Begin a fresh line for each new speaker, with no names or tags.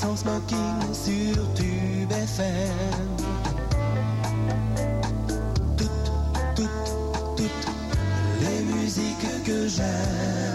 Sans smoking sur Tube FM. Toutes, toutes, toutes les musiques que j'aime.